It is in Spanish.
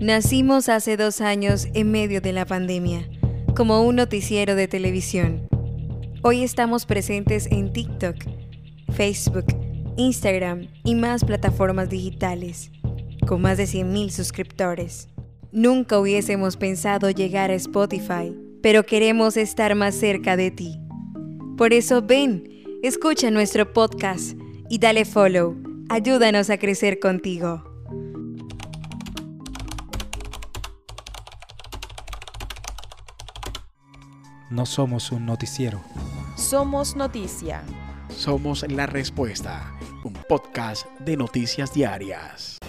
Nacimos hace dos años en medio de la pandemia, como un noticiero de televisión. Hoy estamos presentes en TikTok, Facebook, Instagram y más plataformas digitales, con más de 100.000 suscriptores. Nunca hubiésemos pensado llegar a Spotify, pero queremos estar más cerca de ti. Por eso ven, escucha nuestro podcast y dale follow. Ayúdanos a crecer contigo. No somos un noticiero. Somos noticia. Somos la respuesta, un podcast de noticias diarias.